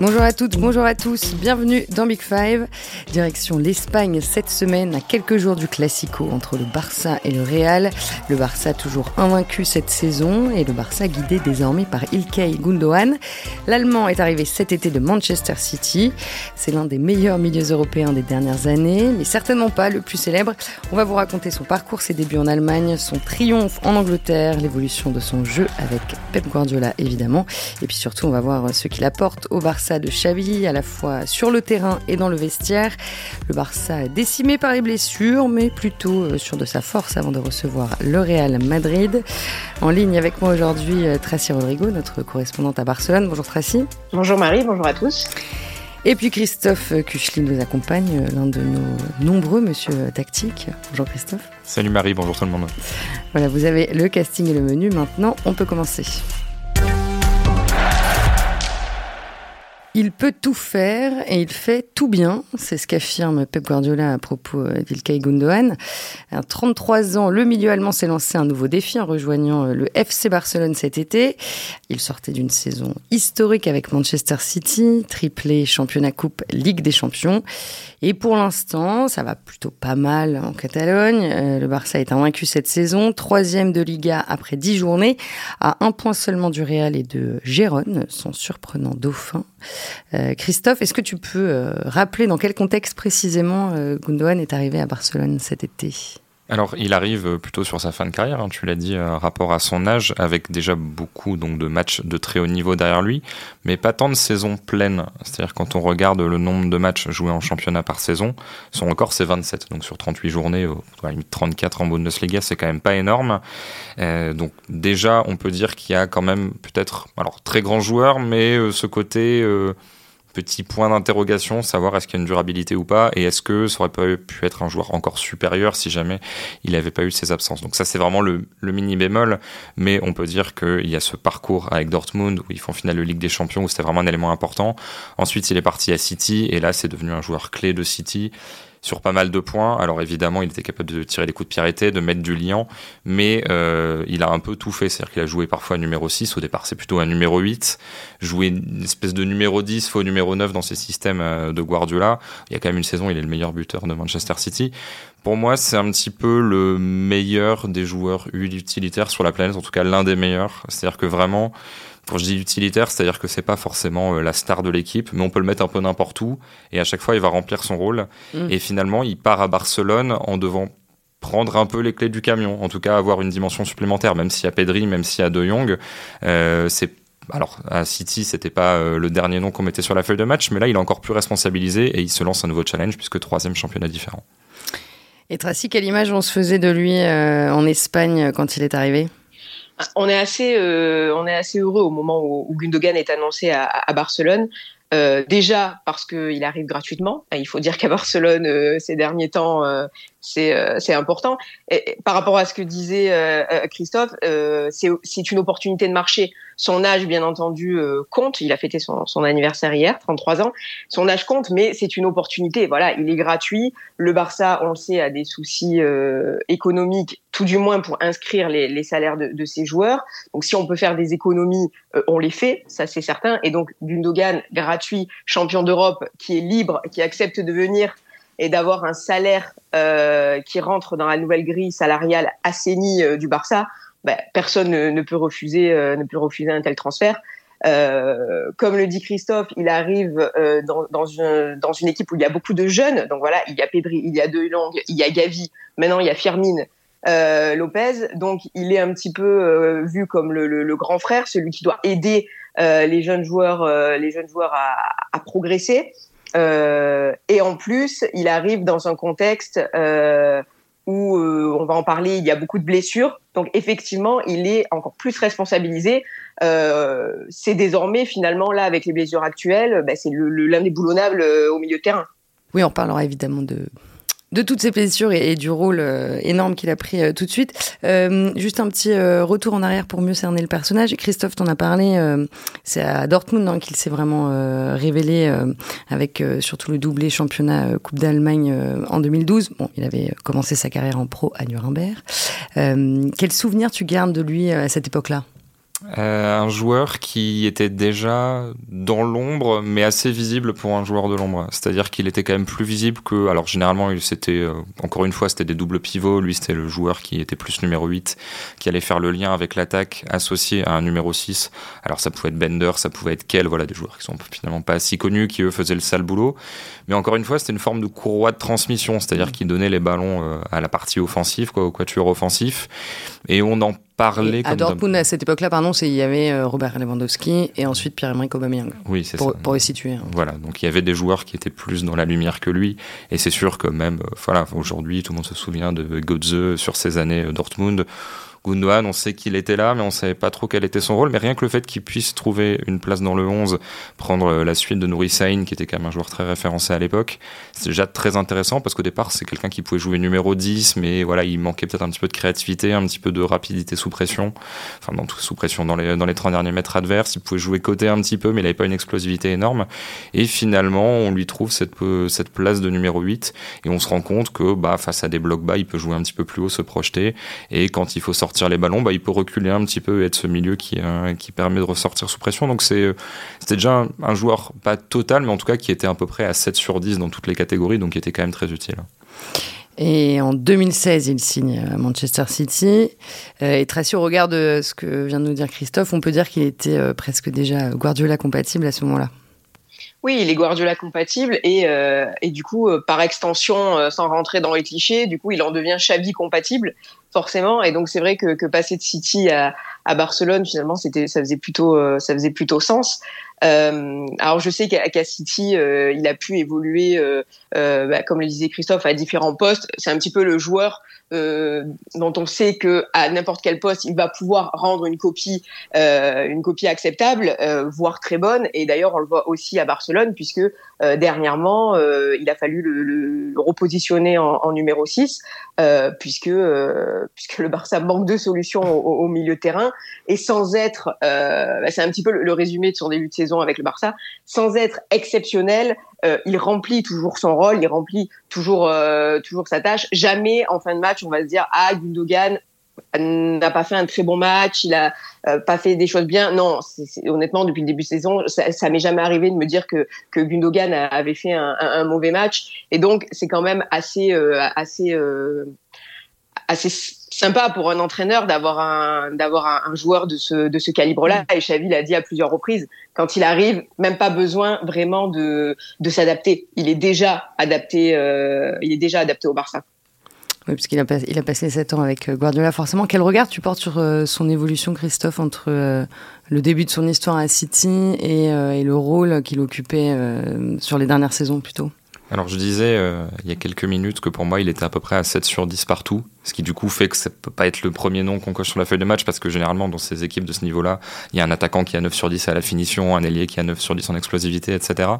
Bonjour à toutes, bonjour à tous, bienvenue dans Big Five. Direction l'Espagne cette semaine, à quelques jours du Classico entre le Barça et le Real. Le Barça toujours invaincu cette saison et le Barça guidé désormais par Ilkay Gundogan. L'Allemand est arrivé cet été de Manchester City. C'est l'un des meilleurs milieux européens des dernières années, mais certainement pas le plus célèbre. On va vous raconter son parcours, ses débuts en Allemagne, son triomphe en Angleterre, l'évolution de son jeu avec Pep Guardiola évidemment, et puis surtout on va voir ce qu'il apporte au Barça de Xavi, à la fois sur le terrain et dans le vestiaire. Le Barça décimé par les blessures, mais plutôt euh, sûr de sa force avant de recevoir le Real Madrid. En ligne avec moi aujourd'hui, euh, Tracy Rodrigo, notre correspondante à Barcelone. Bonjour Tracy. Bonjour Marie, bonjour à tous. Et puis Christophe Kuchli nous accompagne, euh, l'un de nos nombreux monsieur tactiques. Bonjour Christophe. Salut Marie, bonjour tout le monde. Voilà, vous avez le casting et le menu. Maintenant, on peut commencer. Il peut tout faire et il fait tout bien. C'est ce qu'affirme Pep Guardiola à propos euh, d'Ilkay Gundogan. À 33 ans, le milieu allemand s'est lancé un nouveau défi en rejoignant euh, le FC Barcelone cet été. Il sortait d'une saison historique avec Manchester City, triplé championnat coupe Ligue des champions. Et pour l'instant, ça va plutôt pas mal en Catalogne. Euh, le Barça est invaincu cette saison, troisième de Liga après dix journées, à un point seulement du Real et de Gérone, son surprenant dauphin. Euh, Christophe, est-ce que tu peux euh, rappeler dans quel contexte précisément Gundogan est arrivé à Barcelone cet été? Alors, il arrive plutôt sur sa fin de carrière, hein, tu l'as dit, euh, rapport à son âge, avec déjà beaucoup donc, de matchs de très haut niveau derrière lui, mais pas tant de saisons pleines. C'est-à-dire, quand on regarde le nombre de matchs joués en championnat par saison, son record c'est 27. Donc, sur 38 journées, 34 en Bundesliga, c'est quand même pas énorme. Euh, donc, déjà, on peut dire qu'il y a quand même peut-être, alors, très grand joueur, mais euh, ce côté petit point d'interrogation, savoir est-ce qu'il y a une durabilité ou pas, et est-ce que ça aurait pas pu être un joueur encore supérieur si jamais il n'avait pas eu ses absences. Donc ça c'est vraiment le, mini bémol, mais on peut dire qu'il y a ce parcours avec Dortmund où ils font finale de Ligue des Champions où c'était vraiment un élément important. Ensuite il est parti à City et là c'est devenu un joueur clé de City sur pas mal de points. Alors évidemment, il était capable de tirer des coups de pied arrêtés, de mettre du liant, mais euh, il a un peu tout fait. C'est-à-dire qu'il a joué parfois numéro 6, au départ c'est plutôt un numéro 8, joué une espèce de numéro 10, faux numéro 9 dans ses systèmes euh, de Guardiola. Il y a quand même une saison, il est le meilleur buteur de Manchester City. Pour moi, c'est un petit peu le meilleur des joueurs utilitaires sur la planète, en tout cas l'un des meilleurs. C'est-à-dire que vraiment, quand je dis utilitaire, c'est-à-dire que c'est pas forcément euh, la star de l'équipe, mais on peut le mettre un peu n'importe où, et à chaque fois, il va remplir son rôle. Mm. Et finalement, il part à Barcelone en devant prendre un peu les clés du camion, en tout cas avoir une dimension supplémentaire, même s'il y a Pedri, même s'il y a De Jong, euh, c'est alors à City, c'était pas euh, le dernier nom qu'on mettait sur la feuille de match, mais là il est encore plus responsabilisé et il se lance un nouveau challenge puisque troisième championnat différent. Et Tracy, quelle image on se faisait de lui en Espagne quand il est arrivé? On est assez, euh, on est assez heureux au moment où, Gundogan est annoncé à, Barcelone. Euh, déjà parce qu'il arrive gratuitement. Il faut dire qu'à Barcelone, euh, ces derniers temps, c'est important. Et, par rapport à ce que disait Christophe, c'est une opportunité de marché. Son âge, bien entendu, euh, compte. Il a fêté son, son, anniversaire hier, 33 ans. Son âge compte, mais c'est une opportunité. Voilà, il est gratuit. Le Barça, on le sait, a des soucis euh, économiques, tout du moins pour inscrire les, les salaires de, de, ses joueurs. Donc, si on peut faire des économies, euh, on les fait, ça c'est certain. Et donc, Gundogan, gratuit, champion d'Europe, qui est libre, qui accepte de venir et d'avoir un salaire euh, qui rentre dans la nouvelle grille salariale assainie du Barça, bah, personne ne, peut refuser, euh, ne peut refuser un tel transfert. Euh, comme le dit Christophe, il arrive euh, dans, dans, une, dans une équipe où il y a beaucoup de jeunes. Donc voilà, il y a Pedri, il y a De il y a Gavi. Maintenant, il y a Firmine, euh, Lopez. Donc il est un petit peu euh, vu comme le, le, le, grand frère, celui qui doit aider les jeunes joueurs, les jeunes joueurs à, à progresser. Et en plus, il arrive dans un contexte où euh, on va en parler, il y a beaucoup de blessures. Donc effectivement, il est encore plus responsabilisé. Euh, c'est désormais finalement là avec les blessures actuelles, bah, c'est l'un des boulonnables euh, au milieu de terrain. Oui, on parlera évidemment de de toutes ces blessures et, du rôle euh, énorme qu'il a pris euh, tout de suite. Euh, juste un petit retour en arrière pour mieux cerner le personnage. Christophe t'en a parlé, c'est à Dortmund hein, qu'il s'est vraiment révélé avec surtout le doublé championnat Coupe d'Allemagne en 2012. Bon, il avait commencé sa carrière en pro à Nuremberg. quel souvenir tu gardes de lui à cette époque-là? Euh, un joueur qui était déjà dans l'ombre, mais assez visible pour un joueur de l'ombre. C'est-à-dire qu'il était quand même plus visible que. Alors, généralement, c'était. Euh, encore une fois, c'était des doubles pivots. Lui, c'était le joueur qui était plus numéro 8, qui allait faire le lien avec l'attaque associé à un numéro 6. Alors, ça pouvait être Bender, ça pouvait être Kell, voilà, des joueurs qui sont finalement pas si connus, qui eux faisaient le sale boulot. Mais encore une fois, c'était une forme de courroie de transmission, c'est-à-dire qu'il donnait les ballons euh, à la partie offensive, quoi, au quatuor offensif. Et on en à Dortmund, à cette époque-là, pardon, il y avait euh, Robert Lewandowski et ensuite Pierre-Emerick Aubameyang. Oui, c'est ça. Pour les situer. Hein. Voilà, donc il y avait des joueurs qui étaient plus dans la lumière que lui. Et c'est sûr que même, euh, voilà, aujourd'hui, tout le monde se souvient de Götze sur ses années euh, Dortmund. Gundogan, on sait qu'il était là, mais on savait pas trop quel était son rôle. Mais rien que le fait qu'il puisse trouver une place dans le 11, prendre euh, la suite de Nouri Sain, qui était quand même un joueur très référencé à l'époque, c'est déjà très intéressant parce qu'au départ, c'est quelqu'un qui pouvait jouer numéro 10, mais voilà, il manquait peut-être un petit peu de créativité, un petit peu de rapidité sous pression. Enfin, dans sous pression, dans les, dans les 30 derniers mètres adverses, il pouvait jouer côté un petit peu, mais il n'avait pas une explosivité énorme. Et finalement, on lui trouve cette, cette place de numéro 8 et on se rend compte que, bah, face à des blocs bas, il peut jouer un petit peu plus haut, se projeter. Et quand il faut sortir sortir les ballons, bah, il peut reculer un petit peu et être ce milieu qui, euh, qui permet de ressortir sous pression. Donc c'est, c'était déjà un, joueur, pas total, mais en tout cas qui était à peu près à 7 sur 10 dans toutes les catégories, donc qui était quand même très utile. Et en 2016, il signe à Manchester City. Euh, et Tracy, au regard de ce que vient de nous dire Christophe, on peut dire qu'il était euh, presque déjà Guardiola compatible à ce moment-là. Oui, il est Guardiola compatible et, euh, et du coup, euh, par extension, euh, sans rentrer dans les clichés, du coup, il en devient Xavi compatible, forcément. Et donc, c'est vrai que, que, passer de City à, à Barcelone, finalement, c'était, ça faisait plutôt, ça faisait plutôt sens. Alors, je sais qu'à City, il a pu évoluer, bah, comme le disait Christophe, à différents postes. C'est un petit peu le joueur euh, dont on sait que à n'importe quel poste il va pouvoir rendre une copie euh, une copie acceptable euh, voire très bonne. Et d'ailleurs on le voit aussi à Barcelone puisque euh, dernièrement il a fallu le, le, repositionner en, en, numéro 6 puisque puisque le Barça manque de solutions au, au milieu de terrain. Et sans être bah, c'est un petit peu le, résumé de son début de saison avec le Barça sans être exceptionnel euh, il remplit toujours son rôle, il remplit toujours euh, toujours sa tâche. Jamais en fin de match on va se dire ah Gundogan n'a pas fait un très bon match, il a euh, pas fait des choses bien. Non, honnêtement, depuis le début de saison, ça, ça m'est jamais arrivé de me dire que, que Gundogan avait fait un, un, mauvais match. Et donc, c'est quand même assez, assez, assez sympa pour un entraîneur d'avoir un d'avoir un, joueur de ce de ce calibre-là. Mm. Et Xavi l'a dit à plusieurs reprises, quand il arrive, même pas besoin vraiment de de s'adapter. Il est déjà adapté. Euh, il est déjà adapté au Barça. Oui, parce qu'il a, il a passé 7 ans avec euh, Guardiola, forcément. Quel regard tu portes sur euh, son évolution, Christophe, entre le début de son histoire à City et, et le rôle qu'il occupait sur les dernières saisons plutôt? Alors je disais il y a quelques minutes que pour moi il était à peu près à 7 sur 10 partout. Ce qui du coup fait que ça peut pas être le premier nom qu'on coche sur la feuille de match parce que généralement dans ces équipes de ce niveau-là, il y a un attaquant qui a 9 sur 10 à la finition, un ailier qui a 9 sur 10 en explosivité, etc.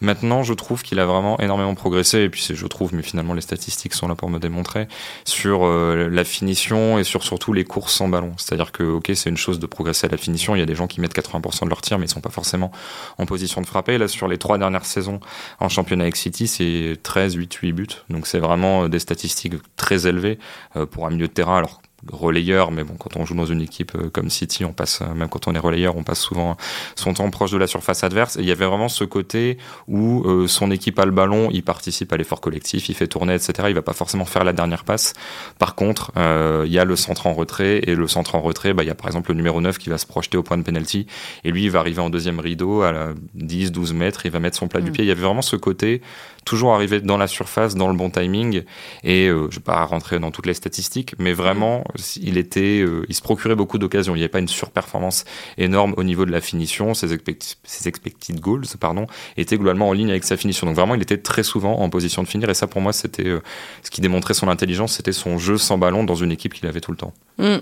Maintenant, je trouve qu'il a vraiment énormément progressé et puis je trouve, mais finalement les statistiques sont là pour me démontrer sur euh, la finition et sur surtout les courses sans ballon. C'est-à-dire que ok, c'est une chose de progresser à la finition. Il y a des gens qui mettent 80% de leur tir mais ils sont pas forcément en position de frapper. Là, sur les trois dernières saisons en championnat avec City, c'est 13, 8, 8 buts. Donc c'est vraiment des statistiques très élevées. Euh, pour un milieu de terrain. Alors relayeur, mais bon, quand on joue dans une équipe euh, comme City, on passe, euh, même quand on est relayeur, on passe souvent son temps proche de la surface adverse. Et il y avait vraiment ce côté où euh, son équipe a le ballon, il participe à l'effort collectif, il fait tourner, etc. Il va pas forcément faire la dernière passe. Par contre, il y a le centre en retrait, et le centre en retrait, bah, il y a par exemple le numéro 9 qui va se projeter au point de penalty, et lui, il va arriver en deuxième rideau à 10, 12 mètres, il va mettre son plat du mm. pied. Il y avait vraiment ce côté, toujours arriver dans la surface, dans le bon timing, et je vais pas rentrer dans toutes les statistiques, mais vraiment, il était, euh, il se procurait beaucoup d'occasions. Il n'y avait pas une surperformance énorme au niveau de la finition. Ses, expected goals, pardon, étaient globalement en ligne avec sa finition. Donc vraiment, il était très souvent en position de finir. Et ça, pour moi, c'était euh, ce qui démontrait son intelligence, c'était son jeu sans ballon dans une équipe qu'il avait tout le temps. Mmh.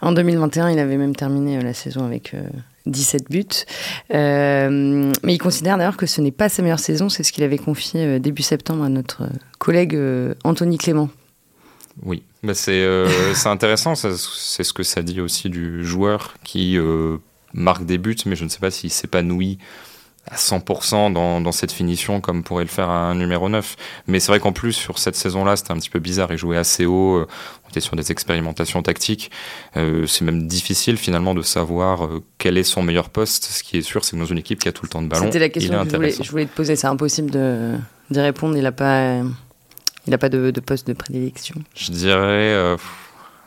En 2021, il avait même terminé euh, la saison avec 17 buts. mais il considère d'ailleurs que ce n'est pas sa meilleure saison. C'est ce qu'il avait confié début septembre à notre collègue Anthony Clément. Oui, bah, euh, c'est intéressant, c'est ce que ça dit aussi du joueur qui euh, marque des buts, mais je ne sais pas s'il s'épanouit à 100% dans, dans, cette finition comme pourrait le faire un numéro 9. Mais c'est vrai qu'en plus, sur cette saison-là, c'était un petit peu bizarre. Il jouait assez haut, euh, on était sur des expérimentations tactiques. Euh, c'est même difficile finalement de savoir euh, quel est son meilleur poste. Ce qui est sûr, c'est que dans une équipe qui a tout le temps de ballon, C'était la question que je voulais, je voulais, te poser. C'est impossible d'y répondre. Il n'a pas, il a pas de, de, poste de prédilection. Je dirais... Euh,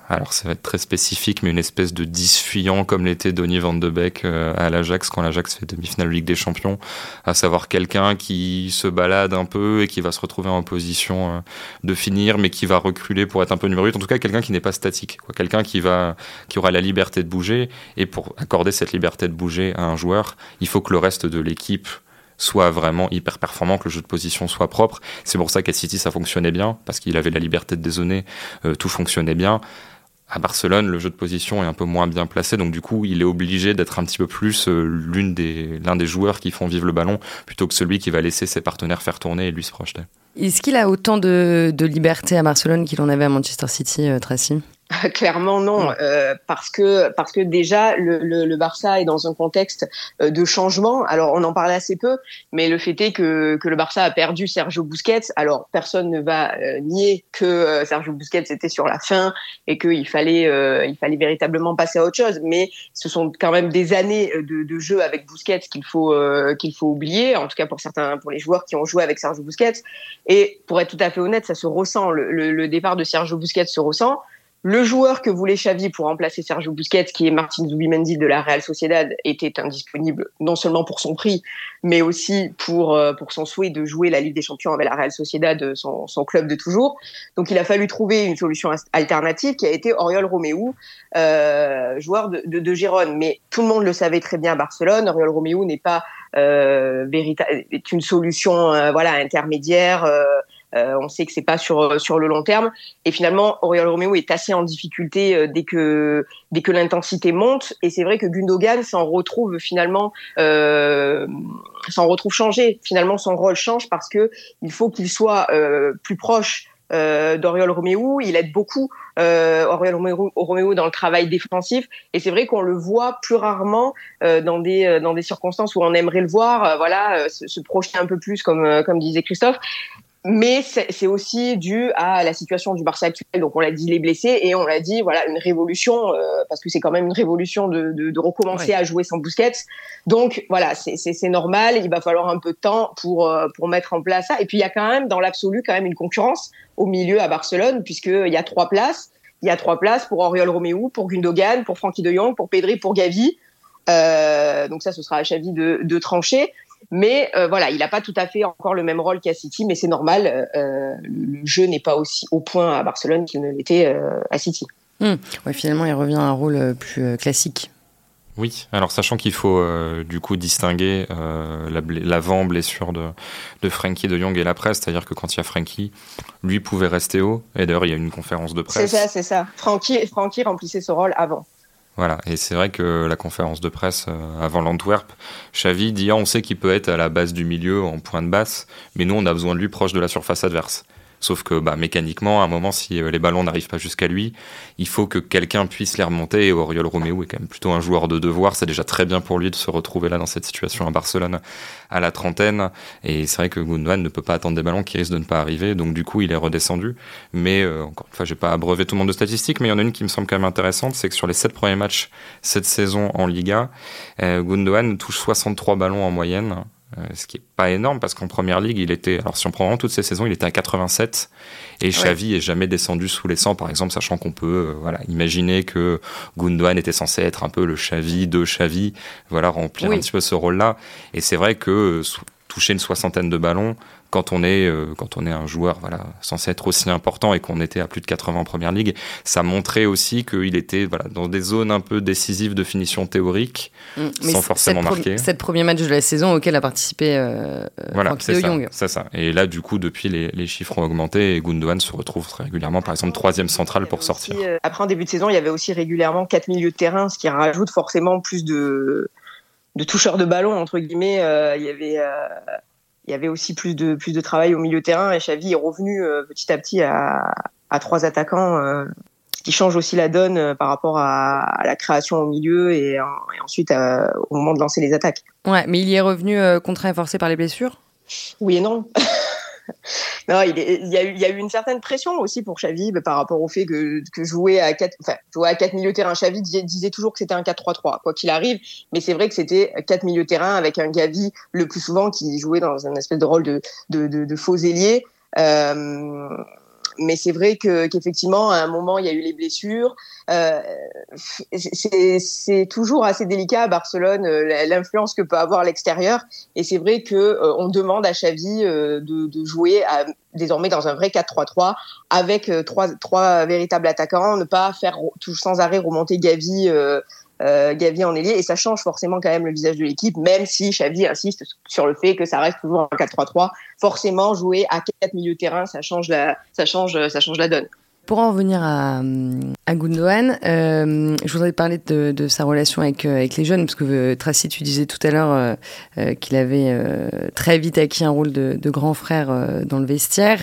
alors ça va être très spécifique, mais une espèce de 10 fuyant comme l'était Donny Van de Beek euh, à l'Ajax quand l'Ajax fait demi-finale de Ligue des Champions, à savoir quelqu'un qui se balade un peu et qui va se retrouver en position euh, de finir, mais qui va reculer pour être un peu numéro 8. En tout cas, quelqu'un qui n'est pas statique, quelqu'un qui va, qui aura la liberté de bouger. Et pour accorder cette liberté de bouger à un joueur, il faut que le reste de l'équipe soit vraiment hyper performant, que le jeu de position soit propre. C'est pour ça qu'à City ça fonctionnait bien, parce qu'il avait la liberté de dézonner, euh, tout fonctionnait bien à Barcelone, le jeu de position est un peu moins bien placé, donc du coup, il est obligé d'être un petit peu plus euh, l'une des, l'un des joueurs qui font vivre le ballon, plutôt que celui qui va laisser ses partenaires faire tourner et lui se projeter. Est-ce qu'il a autant de, de liberté à Barcelone qu'il en avait à Manchester City, euh, Tracy? Clairement non, euh, parce que parce que déjà le, le, le, Barça est dans un contexte euh, de changement. Alors on en parlait assez peu, mais le fait est que que le Barça a perdu Sergio Busquets. Alors personne ne va euh, nier que euh, Sergio Busquets était sur la fin et qu'il fallait il fallait véritablement passer à autre chose. Mais ce sont quand même des années de, de jeu avec Busquets qu'il faut qu'il faut oublier. En tout cas pour certains pour les joueurs qui ont joué avec Sergio Busquets. Et pour être tout à fait honnête, ça se ressent. Le, le, le départ de Sergio Busquets se ressent. Le joueur que voulait Xavi pour remplacer Sergio Busquets, qui est Martin Zubimendi de la Real Sociedad, était indisponible non seulement pour son prix, mais aussi pour euh, pour son souhait de jouer la Ligue des Champions avec la Real Sociedad, son, son club de toujours. Donc il a fallu trouver une solution alternative qui a été Oriol Romeu, euh, joueur de, de, de Gérone. Mais tout le monde le savait très bien à Barcelone. Oriol Romeu n'est pas euh, est une solution euh, voilà intermédiaire. Euh, euh, on sait que c'est pas sur sur le long terme. Et finalement, Oriol Romeo est assez en difficulté euh, dès que dès que l'intensité monte. Et c'est vrai que Gundogan s'en retrouve finalement euh, s'en retrouve changé. Finalement, son rôle change parce que il faut qu'il soit euh, plus proche euh, d'Oriol Romeo. Il aide beaucoup euh, Oriol Romeo, dans le travail défensif. Et c'est vrai qu'on le voit plus rarement euh, dans des dans des circonstances où on aimerait le voir. voilà, se, se, projeter un peu plus, comme comme disait Christophe mais c'est aussi dû à la situation du Barça actuel. Donc on l'a dit les blessés et on l'a dit voilà une révolution euh, parce que c'est quand même une révolution de, de, de recommencer ouais. à jouer sans Busquets. Donc voilà c'est normal. Il va falloir un peu de temps pour euh, pour mettre en place ça. Et puis il y a quand même dans l'absolu quand même une concurrence au milieu à Barcelone puisqu'il y a trois places. Il y a trois places pour Oriol Romeu, pour Gundogan, pour Frankie De Jong, pour Pedri, pour Gavi. Euh, donc ça, ce sera à Xavi de, de trancher. Mais euh, voilà, il n'a pas tout à fait encore le même rôle qu'à City, mais c'est normal. Euh, le jeu n'est pas aussi au point à Barcelone qu'il ne l'était euh, à City. Mmh. Ouais, finalement, il revient à un rôle euh, plus euh, classique. Oui, alors sachant qu'il faut euh, du coup distinguer l'avant-blessure de, de Frankie de Jong et la presse, c'est-à-dire que quand il y a Frankie, lui pouvait rester haut, et d'ailleurs il y a une conférence de presse. C'est ça, c'est ça. Frankie, Frankie remplissait ce rôle avant. Voilà, et c'est vrai que la conférence de presse euh, avant l'Antwerp, Xavi dit ah, on sait qu'il peut être à la base du milieu en point de basse, mais nous on a besoin de lui proche de la surface adverse. Sauf que bah, mécaniquement, à un moment, si euh, les ballons n'arrivent pas jusqu'à lui, il faut que quelqu'un puisse les remonter. Et Oriol Romeu est quand même plutôt un joueur de devoir. C'est déjà très bien pour lui de se retrouver là dans cette situation à Barcelone à la trentaine. Et c'est vrai que Gundogan ne peut pas attendre des ballons qui risquent de ne pas arriver. Donc du coup, il est redescendu. Mais euh, encore une fois, j'ai pas abreuvé tout le monde de statistiques, mais il y en a une qui me semble quand même intéressante, c'est que sur les sept premiers matchs cette saison en Liga, euh, Gundogan touche 63 ballons en moyenne. Euh, ce qui est pas énorme parce qu'en première ligue, il était, alors si on prend vraiment toutes ces saisons, il était à 87 et Xavi ouais. est jamais descendu sous les 100 par exemple, sachant qu'on peut, euh, voilà, imaginer que Gundogan était censé être un peu le Xavi de Xavi, voilà, remplir oui. un petit peu ce rôle-là. Et c'est vrai que euh, toucher une soixantaine de ballons, quand on est euh, quand on est un joueur voilà censé être aussi important et qu'on était à plus de 80 en première ligue, ça montrait aussi qu'il était voilà dans des zones un peu décisives de finition théorique mmh, sans forcément cette marquer. Cette premier match de la saison auquel a participé euh, voilà, c'est ça, c'est ça. Et là du coup depuis les, les, chiffres ont augmenté et Gundogan se retrouve très régulièrement par exemple troisième centrale pour sortir. Aussi, euh, après en début de saison, il y avait aussi régulièrement quatre milieux de terrain, ce qui rajoute forcément plus de de toucheurs de ballon entre guillemets. Euh, il y avait il y avait aussi plus de plus de travail au milieu de terrain et Xavi est revenu euh, petit à petit à, à trois attaquants euh, qui change aussi la donne par rapport à, la création au milieu et, ensuite au moment de lancer les attaques. Ouais, mais il y est revenu contraint et forcé par les blessures? Oui et non. non, il, y a eu, une certaine pression aussi pour Xavi par rapport au fait que, jouer à 4 enfin, jouer à milieux terrain. Xavi disait, toujours que c'était un 4-3-3, quoi qu'il arrive. Mais c'est vrai que c'était quatre milieux terrain avec un Gavi le plus souvent qui jouait dans un espèce de rôle de faux ailier. Euh, mais c'est vrai que qu'effectivement à un moment il y a eu les blessures. Euh, c'est toujours assez délicat à Barcelone euh, l'influence que peut avoir l'extérieur et c'est vrai que euh, on demande à Xavi de, de, jouer désormais dans un vrai 4-3-3 avec trois, trois véritables attaquants, ne pas faire tout sans arrêt remonter Gavi euh, Gavi en ailier et ça change forcément quand même le visage de l'équipe, même si Xavi insiste sur le fait que ça reste toujours un 4-3-3. Forcément, jouer à quatre milieux de terrain, ça change la, ça change, ça change la donne. Pour en revenir à, à Gundogan, euh, je voudrais parler de, de sa relation avec, euh, avec les jeunes, parce que euh, Tracy, tu disais tout à l'heure euh, euh qu'il avait très vite acquis un rôle de, de grand frère dans le vestiaire.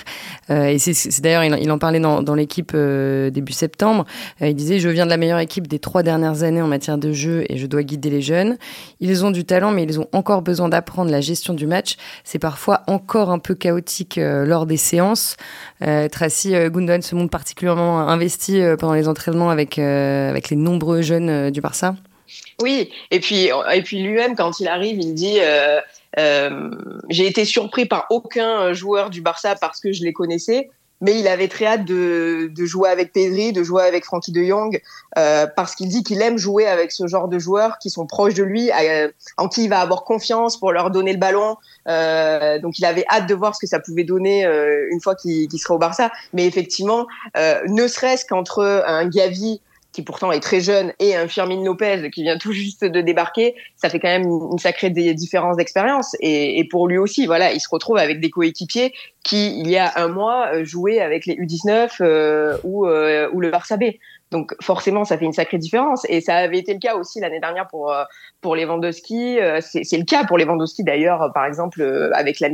et c'est d'ailleurs, il, en parlait dans, dans l'équipe début septembre. il disait, je viens de la meilleure équipe des trois dernières années en matière de jeu et je dois guider les jeunes. Ils ont du talent, mais ils ont encore besoin d'apprendre la gestion du match. C'est parfois encore un peu chaotique lors des séances. Tracy Gundogan se montre particulièrement investi pendant les entraînements avec, euh, avec les nombreux jeunes euh, du Barça. Oui, et puis, et puis lui-même, quand il arrive, il dit J'ai été surpris par aucun joueur du Barça parce que je les connaissais mais il avait très hâte de, de jouer avec Pedri, de jouer avec Frankie de Jong, euh, parce qu'il dit qu'il aime jouer avec ce genre de joueurs qui sont proches de lui, euh, en qui il va avoir confiance pour leur donner le ballon. Euh, donc il avait hâte de voir ce que ça pouvait donner euh, une fois qu'il serait au Barça. Mais effectivement, euh, ne serait-ce qu'entre un Gavi qui pourtant est très jeune, et un Firmin Lopez qui vient tout juste de débarquer, ça fait quand même une sacrée différence d'expérience. Et, pour lui aussi, voilà, il se retrouve avec des coéquipiers qui, il y a un mois, euh, jouaient avec les U19 euh, ou, euh, ou le Barça B. Donc forcément, ça fait une sacrée différence. Et ça avait été le cas aussi l'année dernière pour euh, pour Lewandowski. C'est le cas pour Lewandowski d'ailleurs, par exemple avec la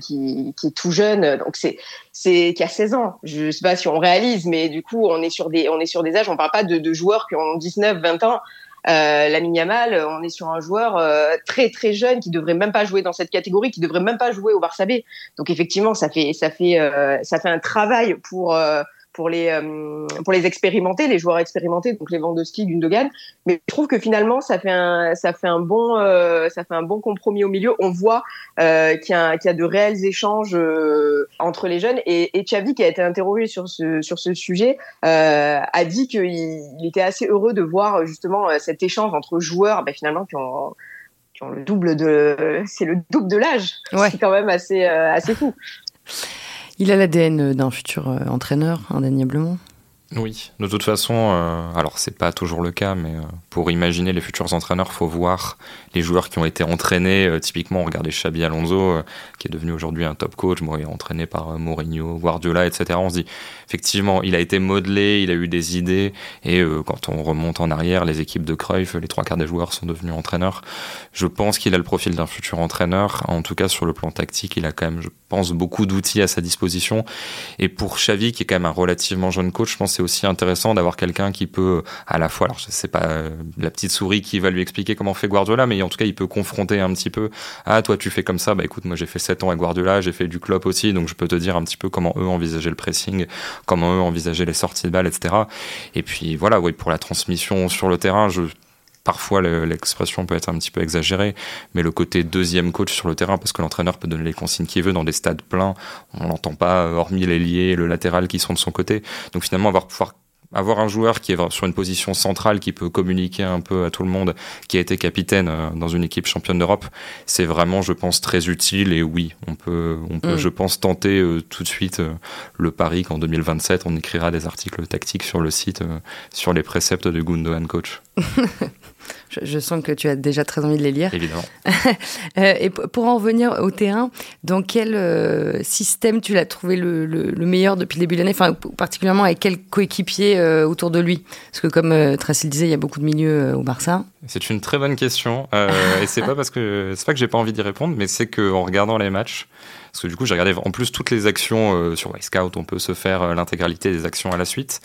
qui, qui, est tout jeune, donc c'est c'est qui a 16 ans. Je sais pas si on réalise, mais du coup on est sur des on est sur des âges. On parle pas de, de joueurs qui ont 19, 20 ans. Euh, la Yamal, on est sur un joueur euh, très très jeune qui devrait même pas jouer dans cette catégorie, qui devrait même pas jouer au Barça B. Donc effectivement, ça fait ça fait euh, ça fait un travail pour euh, pour les euh, pour les expérimenter, les joueurs expérimentés, donc les Lewandowski, Gundogan. Mais je trouve que finalement ça fait un ça fait un bon euh, ça fait un bon compromis au milieu. On voit euh, qu'il y, a, qu'il y a de réels échanges euh, entre les jeunes et, et Xavi qui a été interrogé sur ce sur ce sujet a dit qu'il il était assez heureux de voir justement cet échange entre joueurs, ben, finalement qui ont qui ont le double de c'est le double de l'âge. Ouais. C'est quand même assez assez fou. Il a l'ADN d'un futur euh, entraîneur, indéniablement. Oui, de toute façon, euh, alors c'est pas toujours le cas, mais euh, pour imaginer les futurs entraîneurs, faut voir les joueurs qui ont été entraînés. Euh, typiquement, regardez Xabi Alonso, euh, qui est devenu aujourd'hui un top coach, bon, il est entraîné par euh, Mourinho, Guardiola, etc. On se dit, effectivement, il a été modelé, il a eu des idées, et quand on remonte en arrière, les équipes de Cruyff, les trois quarts des joueurs sont devenus entraîneurs. Je pense qu'il a le profil d'un futur entraîneur. En tout cas, sur le plan tactique, il a quand même, je pense, beaucoup d'outils à sa disposition. Et pour Xavi, qui est quand même un relativement jeune coach, je pense c'est aussi intéressant d'avoir quelqu'un qui peut à la fois, alors je sais pas la petite souris qui va lui expliquer comment fait Guardiola, mais en tout cas, il peut confronter un petit peu. Ah, toi, tu fais comme ça. Bah écoute, moi, j'ai fait 7 ans à Guardiola, j'ai fait du club aussi, donc je peux te dire un petit peu comment eux envisageaient le pressing, comment eux envisageaient les sorties de balles, etc. Et puis voilà, oui, pour la transmission sur le terrain, je parfois l'expression peut être un petit peu exagérée, mais le côté deuxième coach sur le terrain, parce que l'entraîneur peut donner les consignes qu'il veut dans des stades pleins, on l'entend pas, hormis les liés et le latéral qui sont de son côté. Donc finalement, avoir pouvoir avoir un joueur qui est sur une position centrale, qui peut communiquer un peu à tout le monde, qui a été capitaine euh, dans une équipe championne d'Europe, c'est vraiment, je pense, très utile. Et oui, on peut, on peut, mm. je pense, tenter euh, tout de suite euh, le pari qu'en 2027, on écrira des articles tactiques sur le site sur les préceptes de Gundogan Coach. Je, sens que tu as déjà très envie de les lire. Évidemment. Euh, et pour en revenir au terrain, dans quel euh, système tu l'as trouvé le, meilleur depuis le début de l'année? Enfin, particulièrement avec quel coéquipier euh, autour de lui? Parce que comme Tracy le disait, il y a beaucoup de milieux au Barça. C'est une très bonne question. et c'est pas parce que c'est pas que j'ai pas envie d'y répondre, mais c'est qu'en regardant les matchs, Parce que du coup, j'ai regardé en plus toutes les actions euh, sur Scout, on peut se faire euh, l'intégralité des actions à la suite.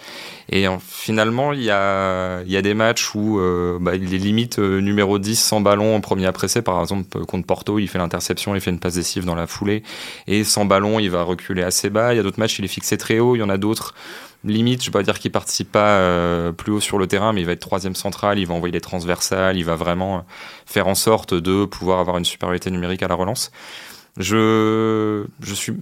Et finalement, il y a, y a des matchs où bah, il est limite numéro 10 sans ballon en premier pressé. Par exemple, contre Porto, il fait l'interception, il fait une passe décisive dans la foulée. Et sans ballon, il va reculer assez bas. Il y a d'autres matchs, il est fixé très haut. Il y en a d'autres limite, je vais pas dire qu'il participe pas euh, plus haut sur le terrain, mais il va être troisième central, il va envoyer les transversales, il va vraiment faire en sorte de pouvoir avoir une supériorité numérique à la relance. Je, je suis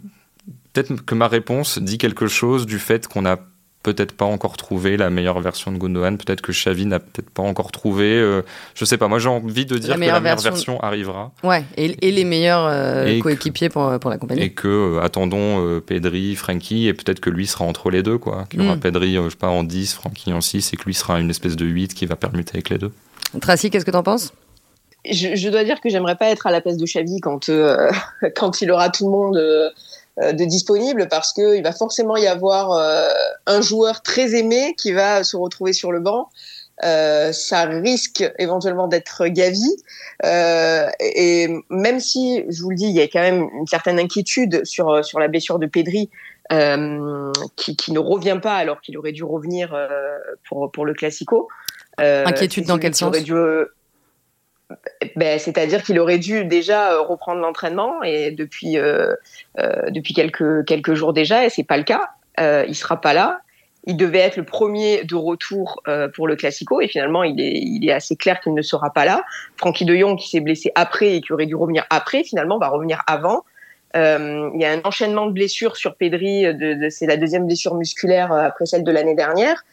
peut-être que ma réponse dit quelque chose du fait qu'on a peut-être pas encore trouvé la meilleure version de Gundogan. Peut-être que Xavi n'a peut-être pas encore trouvé. Euh, je sais pas. Moi, j'ai envie de dire que la meilleure version, arrivera. Ouais, et, les meilleurs euh, coéquipiers pour, pour l'accompagner. Et que euh, attendons Pedri, Frankie, et peut-être que lui sera entre les deux, quoi. Qu'il y aura mm. Pedri, je sais pas, en 10, Frankie en 6, et que lui sera une espèce de 8 qui va permuter avec les deux. Tracy, qu'est-ce que t'en penses? Je, dois dire que j'aimerais pas être à la place de Xavi quand, quand il aura tout le monde euh, de disponible parce qu'il va forcément y avoir euh, un joueur très aimé qui va se retrouver sur le banc. Euh, ça risque éventuellement d'être Gavi. Euh, et même si, je vous le dis, il y a quand même une certaine inquiétude sur, sur la blessure de Pedri, euh, qui, qui, ne revient pas alors qu'il aurait dû revenir pour, pour le Classico. inquiétude dans quel sens? Ben, c'est-à-dire qu'il aurait dû déjà euh, reprendre l'entraînement et depuis euh, euh, depuis quelques quelques jours déjà et c'est pas le cas. Euh, il sera pas là. Il devait être le premier de retour euh, pour le Classico et finalement il est il est assez clair qu'il ne sera pas là. Francky De Jong qui s'est blessé après et qui aurait dû revenir après finalement va revenir avant. Euh, il y a un enchaînement de blessures sur Pedri. De, c'est la deuxième blessure musculaire euh, après celle de l'année dernière.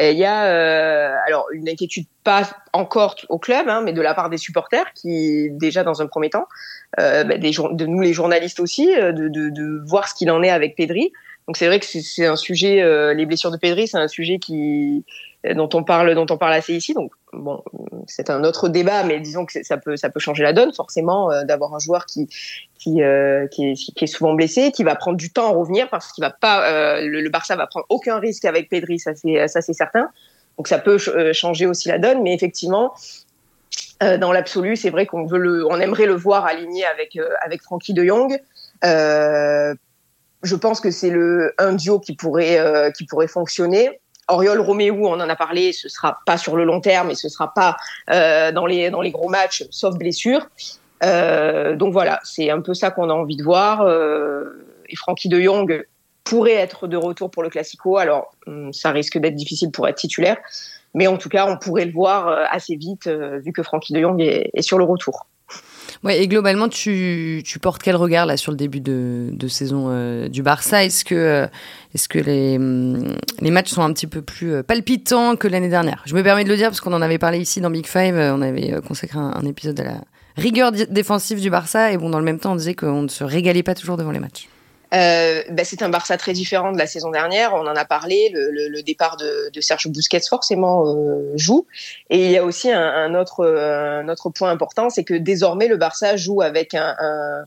il y a euh, alors une inquiétude pas encore au club, hein, mais de la part des supporters qui déjà dans un premier temps, euh, bah, de nous les journalistes aussi, de, voir ce qu'il en est avec Pedri. Donc c'est vrai que c'est un sujet, les blessures de Pedri, c'est un sujet dont on parle, dont on parle assez ici. Donc bon, c'est un autre débat, mais disons que ça peut, changer la donne forcément euh, d'avoir un joueur euh, qui, est, souvent blessé, qui va prendre du temps à revenir parce qu'il va pas, euh, le, le, Barça va prendre aucun risque avec Pedri, ça c'est, certain. Donc ça peut changer aussi la donne, mais effectivement. dans l'absolu, c'est vrai qu'on veut on aimerait le voir aligné avec avec Frankie De Jong. je pense que c'est le un duo qui pourrait qui pourrait fonctionner. Oriol Roméo, on en a parlé, ce sera pas sur le long terme et ce sera pas euh, dans les dans les gros matchs, sauf blessure. Euh, donc voilà, c'est un peu ça qu'on a envie de voir. Euh, et Francky De Jong pourrait être de retour pour le Classico. Alors hum, ça risque d'être difficile pour être titulaire, mais en tout cas on pourrait le voir assez vite vu que Francky De Jong est sur le retour. Ouais, et globalement, tu, tu, portes quel regard là sur le début de, de saison euh, du Barça? Est-ce que, euh, est-ce que les, hum, les matchs sont un petit peu plus euh, palpitants que l'année dernière? Je me permets de le dire parce qu'on en avait parlé ici dans Big Five. On avait consacré un, un épisode à la rigueur défensive du Barça et bon, dans le même temps, on disait qu'on ne se régalait pas toujours devant les matchs. Euh, bah, c'est un Barça très différent de la saison dernière. On en a parlé. Le, départ de, de, Serge Busquets forcément euh, joue. Et il y a aussi un, autre, point important, c'est que désormais le Barça joue avec un,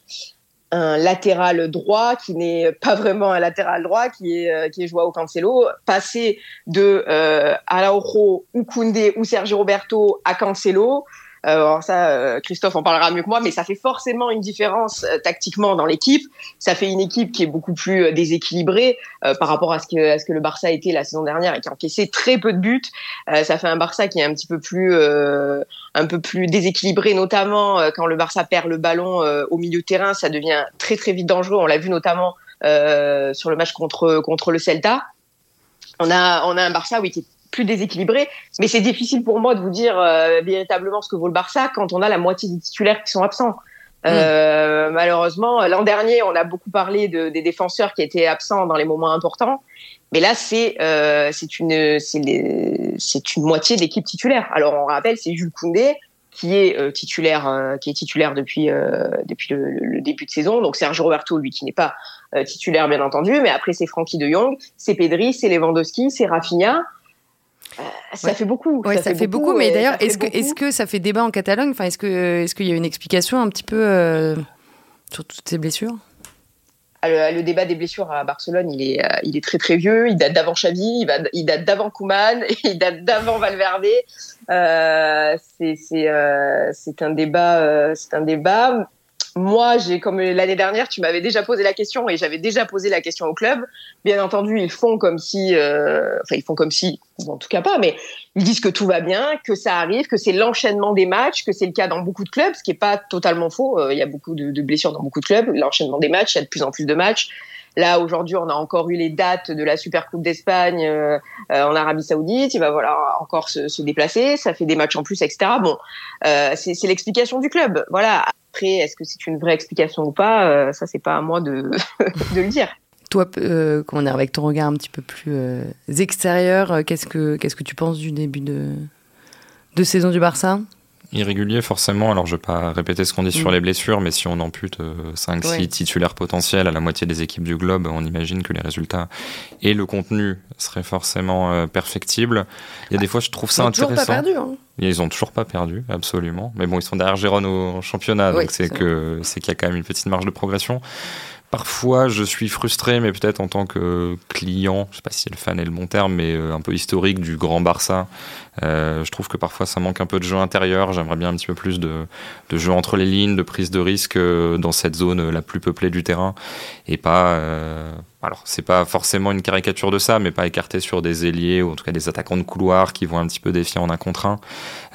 latéral droit qui n'est pas vraiment un latéral droit, qui est euh, qui est Joao Cancelo, passé de euh, Araujo ou Koundé ou Sergio Roberto à Cancelo. Euh, alors ça, euh, Christophe en parlera mieux que moi, mais ça fait forcément une différence euh, tactiquement dans l'équipe. Ça fait une équipe qui est beaucoup plus déséquilibrée par rapport à ce que, le Barça était la saison dernière et qui encaissait très peu de buts. ça fait un Barça qui est un petit peu plus, un peu plus déséquilibré, notamment quand le Barça perd le ballon au milieu terrain, ça devient très très vite dangereux. On l'a vu notamment sur le match contre contre le Celta. On a on a un Barça oui qui est plus déséquilibré. Mais c'est difficile pour moi de vous dire euh, véritablement ce que vaut le Barça quand on a la moitié des titulaires qui sont absents. Euh, malheureusement, l'an dernier, on a beaucoup parlé de, des défenseurs qui étaient absents dans les moments importants. Mais là, c'est euh, c'est une c'est une moitié d'équipe titulaire. Alors on rappelle, c'est Jules Koundé qui est euh, titulaire euh, qui est titulaire depuis depuis le, le, début de saison. Donc Sergio Roberto, lui, qui n'est pas titulaire bien entendu. Mais après, c'est Frankie De Jong, c'est Pedri, c'est Lewandowski, c'est Rafinha. Euh, ça fait beaucoup. Oui, ça, fait, beaucoup, Mais d'ailleurs, est-ce que, ça fait débat en Catalogne? Enfin, est-ce qu'il y a une explication un petit peu euh, sur toutes ces blessures? Ah, le, débat des blessures à Barcelone, il est, euh, il est très très vieux. Il date d'avant Xavi, il, il date d'avant Koeman, il date d'avant Valverde. Euh, c'est un débat, c'est un débat. Moi, j'ai comme l'année dernière, tu m'avais déjà posé la question et j'avais déjà posé la question au club. Bien entendu, ils font comme si, euh, enfin, ils font comme si, en tout cas pas, mais ils disent que tout va bien, que ça arrive, que c'est l'enchaînement des matchs, que c'est le cas dans beaucoup de clubs, ce qui est pas totalement faux. Euh, il y a beaucoup de, blessures dans beaucoup de clubs, l'enchaînement des matchs, il y a de plus en plus de matchs. Là, aujourd'hui, on a encore eu les dates de la Super Coupe d'Espagne euh, euh, en Arabie Saoudite. Il va falloir encore se, déplacer. Ça fait des matchs en plus, etc. Bon, euh, c'est l'explication du club. Voilà. Est-ce que c'est une vraie explication ou pas euh, Ça, c'est pas à moi de, le dire. Toi, euh, comment dire, avec ton regard un petit peu plus euh, extérieur, qu'est-ce que qu'est-ce que tu penses du début de saison du Barça? Irrégulier forcément, alors je vais pas répéter ce qu'on dit mmh. sur les blessures, mais si on ampute 5-6 ouais. titulaires potentiels à la moitié des équipes du globe, on imagine que les résultats et le contenu seraient forcément euh, perfectibles. Il y a des fois je trouve ça ils intéressant. Toujours pas perdu, hein. Ils ont toujours pas perdu, absolument. Mais bon, ils sont derrière Gérone au championnat, oui, donc c'est que c'est qu'il y a quand même une petite marge de progression. Parfois, je suis frustré, mais peut-être en tant que client, je sais pas si le fan est le bon terme, mais un peu historique du grand Barça. Euh, je trouve que parfois ça manque un peu de jeu intérieur. J'aimerais bien un petit peu plus de, de, jeu entre les lignes, de prise de risque dans cette zone la plus peuplée du terrain, et pas. Euh, alors, c'est pas forcément une caricature de ça, mais pas écarté sur des ailiers ou en tout cas des attaquants de couloir qui vont un petit peu défier en un contre un.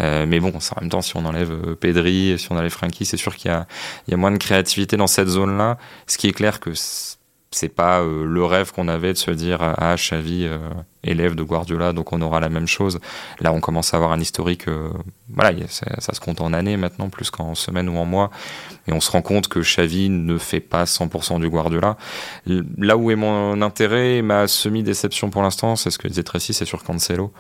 Euh, mais bon, en même temps, si on enlève Pedri, si on enlève Frankie, c'est sûr qu'il y a, il y a moins de créativité dans cette zone-là. Ce qui est clair que c'est pas euh, le rêve qu'on avait de se dire ah Xavi euh, élève de Guardiola donc on aura la même chose. Là on commence à avoir un historique euh, voilà ça se compte en années maintenant plus qu'en semaines ou en mois. Et on se rend compte que Xavi ne fait pas 100% du Guardiola. Là où est mon intérêt ma semi déception pour l'instant c'est ce que disait Tracy c'est sur Cancelo.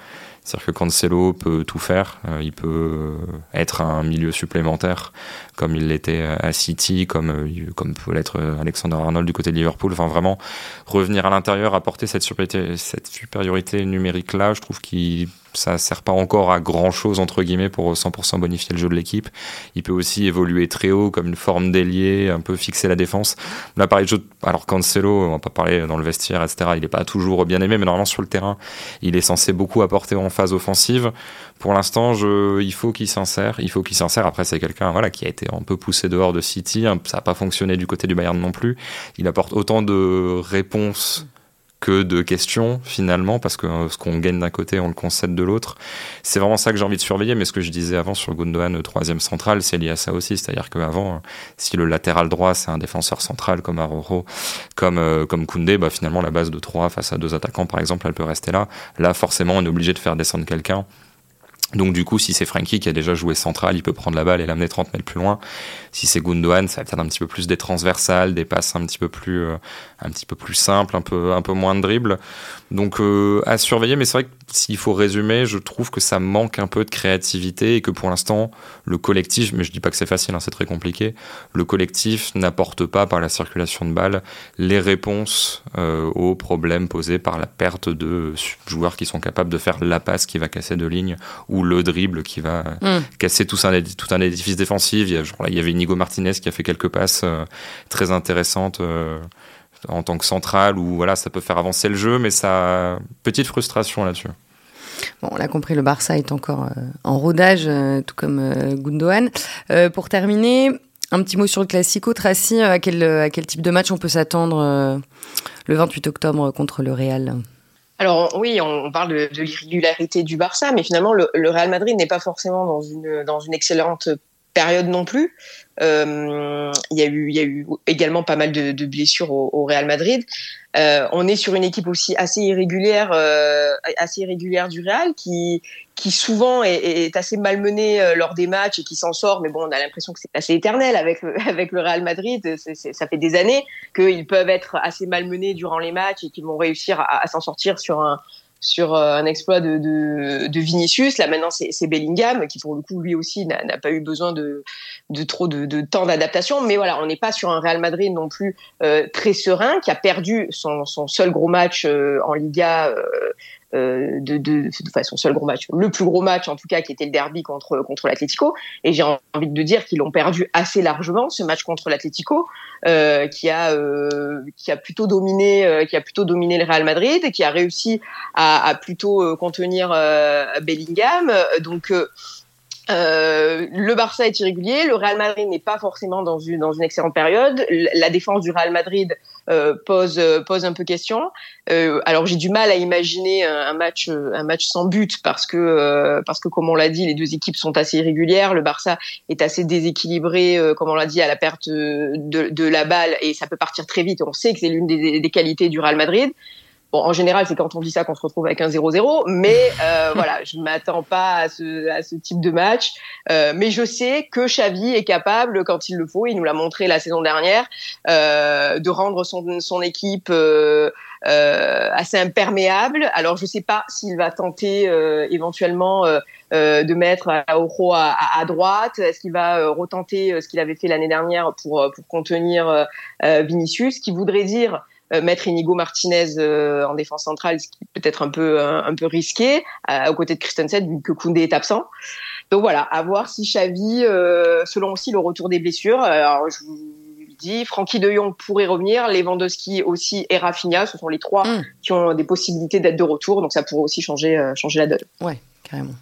C'est-à-dire que Cancelo peut tout faire, il peut être un milieu supplémentaire comme il l'était à City, comme, comme peut l'être Alexander Arnold du côté de Liverpool. Enfin, vraiment revenir à l'intérieur, apporter cette supériorité numérique là, je trouve qu'il ça sert pas encore à grand chose entre guillemets pour 100% bonifier le jeu de l'équipe. Il peut aussi évoluer très haut comme une forme d'ailier, un peu fixer la défense. Là, pareil, jeu, alors Cancelo, on va pas parler dans le vestiaire, etc. Il est pas toujours bien aimé, mais normalement sur le terrain, il est censé beaucoup apporter en phase offensive. Pour l'instant, je, il faut qu'il s'insère, il faut qu'il s'insère. Après, c'est quelqu'un, voilà, qui a été un peu poussé dehors de City, ça n'a pas fonctionné du côté du Bayern non plus. Il apporte autant de réponses que de questions finalement, parce que ce qu'on gagne d'un côté, on le concède de l'autre. C'est vraiment ça que j'ai envie de surveiller, mais ce que je disais avant sur Gundogan, troisième central, c'est lié à ça aussi. C'est-à-dire qu'avant, si le latéral droit, c'est un défenseur central comme Aroro, comme, euh, comme Koundé, bah, finalement, la base de 3 face à deux attaquants, par exemple, elle peut rester là. Là, forcément, on est obligé de faire descendre quelqu'un. Donc du coup, si c'est Frankie qui a déjà joué central, il peut prendre la balle et l'amener 30 mètres plus loin. Si c'est Gundogan, ça va peut-être un petit peu plus des transversales, des passes un petit peu plus, euh, un petit peu plus simples, un peu, un peu moins de dribble. Donc euh, à surveiller, mais c'est vrai que s'il faut résumer, je trouve que ça manque un peu de créativité et que pour l'instant, le collectif, mais je dis pas que c'est facile, hein, c'est très compliqué, le collectif n'apporte pas par la circulation de balles les réponses euh, aux problèmes posés par la perte de joueurs qui sont capables de faire la passe qui va casser deux lignes ou le dribble qui va mm. casser tout un, tout un édifice défensif. Il y, a, genre, là, il y avait Inigo Martinez qui a fait quelques passes euh, très intéressantes. En tant que central où voilà ça peut faire avancer le jeu mais ça petite frustration là-dessus. Bon, on l'a compris, le Barça est encore euh, en rodage, euh, tout comme euh, Gundogan. Euh, pour terminer, un petit mot sur le Classico. Tracy, à quel, à quel type de match on peut s'attendre le 28 octobre contre le Real? Alors oui, on, parle de, de l'irrégularité du Barça, mais finalement le, le Real Madrid n'est pas forcément dans une, dans une excellente période non plus. Euh, il, y a eu, il y a eu également pas mal de, blessures au, Real Madrid. Euh, on est sur une équipe aussi assez irrégulière, euh, assez irrégulière du Real, qui, qui souvent est, assez malmenée lors des matchs et qui s'en sort. Mais bon, on a l'impression que c'est assez éternel avec le, avec le Real Madrid. Ça fait des années qu'ils peuvent être assez malmenés durant les matchs et qu'ils vont réussir à s'en sortir sur un, sur euh, un exploit de, de, Vinicius. Là maintenant, c'est Bellingham qui pour le coup lui aussi n'a pas eu besoin de, de trop de, de temps d'adaptation. Mais voilà, on n'est pas sur un Real Madrid non plus euh, très serein qui a perdu son, son seul gros match euh, en Liga. Euh, euh, de, de, de son seul gros match, le plus gros match en tout cas, qui était le derby contre contre l'Atlético. Et j'ai envie de dire qu'ils l'ont perdu assez largement ce match contre l'Atlético, euh, qui a euh, qui a plutôt dominé, euh, qui a plutôt dominé le Real Madrid, qui a réussi à, à plutôt euh, contenir Bellingham. Donc Euh, le Barça est irrégulier, le Real Madrid n'est pas forcément dans une, excellente période. La défense du Real Madrid euh, pose, pose un peu question. Euh, alors j'ai du mal à imaginer un, match, sans but parce que, parce que comme on l'a dit, les deux équipes sont assez irrégulières. Le Barça est assez déséquilibré, comme on l'a dit, à la perte de, la balle et ça peut partir très vite. On sait que c'est l'une des qualités du Real Madrid. Bon, en général, c'est quand on dit ça qu'on se retrouve avec un 0-0, mais euh, voilà, je ne m'attends pas à ce, à ce, type de match. Euh, mais je sais que Xavi est capable, quand il le faut, il nous l'a montré la saison dernière, euh, de rendre son, son équipe euh, euh, assez imperméable. Alors, je ne sais pas s'il va tenter euh, éventuellement de mettre Aojo à, à, droite. Est-ce qu'il va retenter ce qu'il avait fait l'année dernière pour, pour contenir Vinicius, qui voudrait dire mettre Inigo Martinez euh, en défense centrale, ce qui peut être un peu un, peu risqué, euh, aux côtés de Christensen vu que Koundé est absent. Donc voilà, à voir si Xavi, selon aussi le retour des blessures, alors je vous dis, Francky de Jong pourrait revenir, Lewandowski aussi et Rafinha, ce sont les trois mm. qui ont des possibilités d'être de retour, donc ça pourrait aussi changer, changer la donne. Ouais, carrément.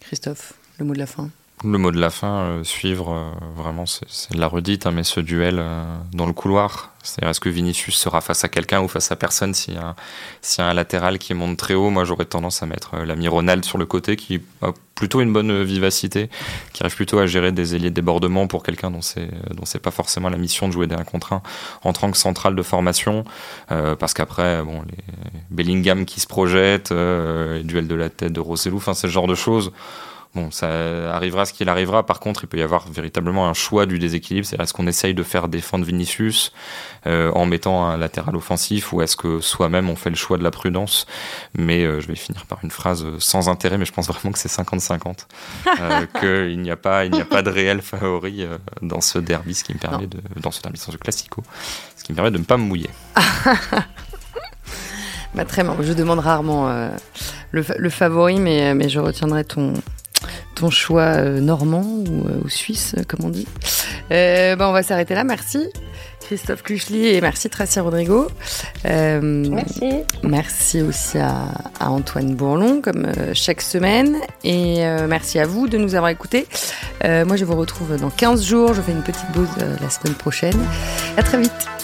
Christophe, le mot de la fin le mot de la fin, euh, suivre, euh, vraiment, c'est la redite, hein, mais ce duel euh, dans le couloir, c'est-à-dire est-ce que Vinicius sera face à quelqu'un ou face à personne S'il y, a un latéral qui monte très haut, moi j'aurais tendance à mettre l'ami Ronald sur le côté, qui a plutôt une bonne vivacité, qui arrive plutôt à gérer des ailiers de débordement pour quelqu'un dont c'est dont c'est pas forcément la mission de jouer des 1 contre 1 en tant que centrale de formation, parce qu'après, bon, les Bellingham qui se projette, les duels de la tête de Rossellou, enfin c'est ce genre de choses Bon, ça arrivera ce qu'il arrivera. Par contre, il peut y avoir véritablement un choix du déséquilibre. C'est est-ce qu'on essaye de faire défendre Vinicius euh, en mettant un latéral offensif ou est-ce que soi-même on fait le choix de la prudence? Mais euh, je vais finir par une phrase sans intérêt, mais je pense vraiment que c'est 50-50. euh, Qu'il n'y a pas, il n'y a pas de réel favori euh, dans ce derby, ce qui me permet de, dans ce derby, dans ce classico, ce qui me permet de ne pas me mouiller. bah, très bien. Je demande rarement le, le, favori, mais, mais je retiendrai ton ton choix euh, normand ou, euh, suisse, euh, comme on dit. ben, on va s'arrêter là. Merci. Christophe Cluchely et merci Tracy Rodrigo. merci. Merci aussi à, Antoine Bourlon, comme chaque semaine. Et merci à vous de nous avoir écoutés. moi, je vous retrouve dans 15 jours. Je fais une petite pause la semaine prochaine. À très vite.